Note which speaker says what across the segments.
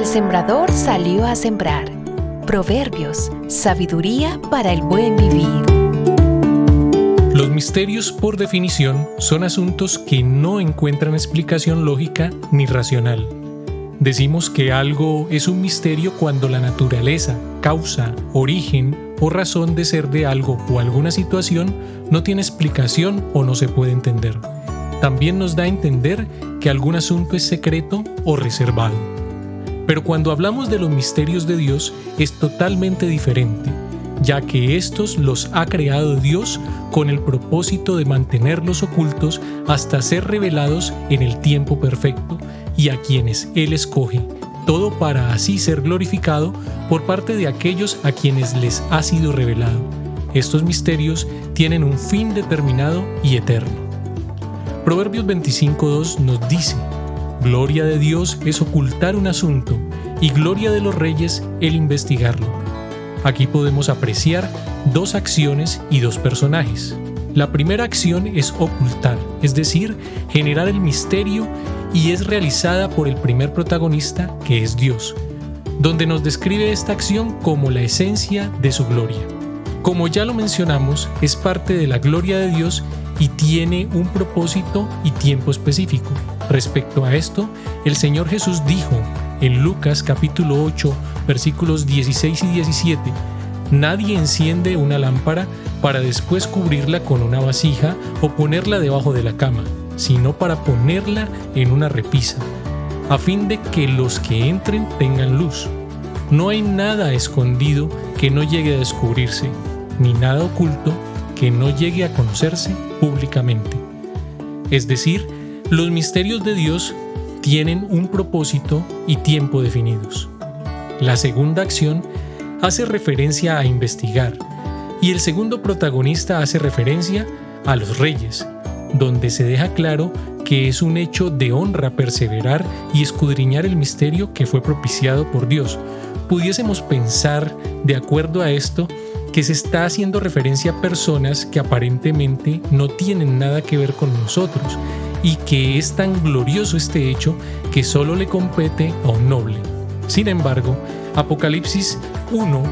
Speaker 1: sembrador salió a sembrar. Proverbios, sabiduría para el buen vivir.
Speaker 2: Los misterios, por definición, son asuntos que no encuentran explicación lógica ni racional. Decimos que algo es un misterio cuando la naturaleza, causa, origen o razón de ser de algo o alguna situación no tiene explicación o no se puede entender. También nos da a entender que algún asunto es secreto o reservado. Pero cuando hablamos de los misterios de Dios es totalmente diferente, ya que estos los ha creado Dios con el propósito de mantenerlos ocultos hasta ser revelados en el tiempo perfecto y a quienes Él escoge, todo para así ser glorificado por parte de aquellos a quienes les ha sido revelado. Estos misterios tienen un fin determinado y eterno. Proverbios 25.2 nos dice, Gloria de Dios es ocultar un asunto y gloria de los reyes el investigarlo. Aquí podemos apreciar dos acciones y dos personajes. La primera acción es ocultar, es decir, generar el misterio y es realizada por el primer protagonista que es Dios, donde nos describe esta acción como la esencia de su gloria. Como ya lo mencionamos, es parte de la gloria de Dios y tiene un propósito y tiempo específico. Respecto a esto, el Señor Jesús dijo en Lucas capítulo 8 versículos 16 y 17, Nadie enciende una lámpara para después cubrirla con una vasija o ponerla debajo de la cama, sino para ponerla en una repisa, a fin de que los que entren tengan luz. No hay nada escondido que no llegue a descubrirse, ni nada oculto que no llegue a conocerse públicamente. Es decir, los misterios de Dios tienen un propósito y tiempo definidos. La segunda acción hace referencia a investigar y el segundo protagonista hace referencia a los reyes, donde se deja claro que es un hecho de honra perseverar y escudriñar el misterio que fue propiciado por Dios. Pudiésemos pensar, de acuerdo a esto, que se está haciendo referencia a personas que aparentemente no tienen nada que ver con nosotros y que es tan glorioso este hecho que solo le compete a un noble. Sin embargo, Apocalipsis 1,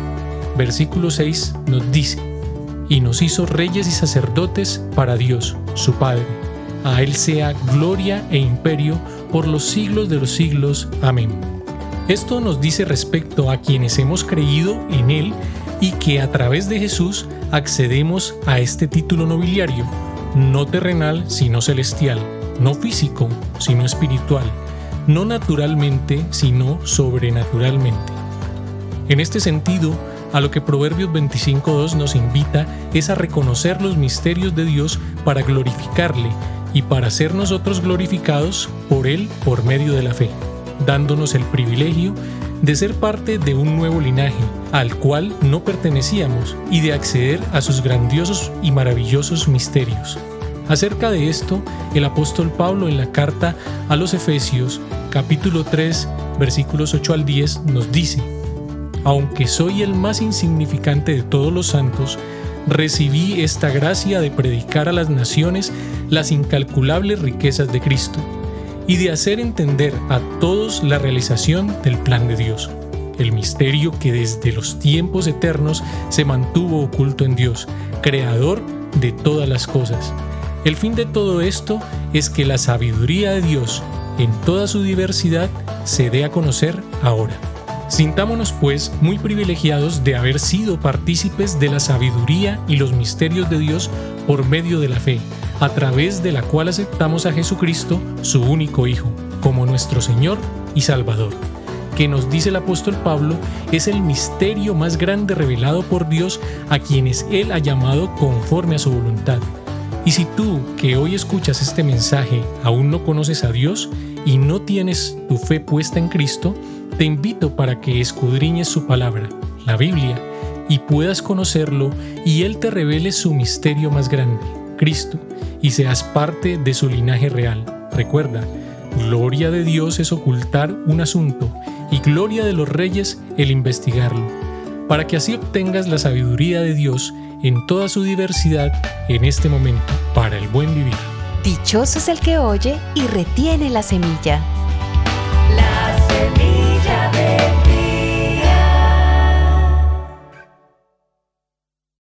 Speaker 2: versículo 6 nos dice, y nos hizo reyes y sacerdotes para Dios, su Padre. A Él sea gloria e imperio por los siglos de los siglos. Amén. Esto nos dice respecto a quienes hemos creído en Él y que a través de Jesús accedemos a este título nobiliario, no terrenal sino celestial, no físico sino espiritual, no naturalmente sino sobrenaturalmente. En este sentido, a lo que Proverbios 25.2 nos invita es a reconocer los misterios de Dios para glorificarle y para ser nosotros glorificados por Él por medio de la fe, dándonos el privilegio de ser parte de un nuevo linaje al cual no pertenecíamos y de acceder a sus grandiosos y maravillosos misterios. Acerca de esto, el apóstol Pablo en la carta a los Efesios capítulo 3 versículos 8 al 10 nos dice, Aunque soy el más insignificante de todos los santos, recibí esta gracia de predicar a las naciones las incalculables riquezas de Cristo y de hacer entender a todos la realización del plan de Dios, el misterio que desde los tiempos eternos se mantuvo oculto en Dios, creador de todas las cosas. El fin de todo esto es que la sabiduría de Dios, en toda su diversidad, se dé a conocer ahora. Sintámonos pues muy privilegiados de haber sido partícipes de la sabiduría y los misterios de Dios por medio de la fe a través de la cual aceptamos a Jesucristo, su único Hijo, como nuestro Señor y Salvador, que nos dice el apóstol Pablo es el misterio más grande revelado por Dios a quienes Él ha llamado conforme a su voluntad. Y si tú que hoy escuchas este mensaje aún no conoces a Dios y no tienes tu fe puesta en Cristo, te invito para que escudriñes su palabra, la Biblia, y puedas conocerlo y Él te revele su misterio más grande, Cristo y seas parte de su linaje real. Recuerda, gloria de Dios es ocultar un asunto y gloria de los reyes el investigarlo, para que así obtengas la sabiduría de Dios en toda su diversidad en este momento para el buen vivir.
Speaker 1: Dichoso es el que oye y retiene la semilla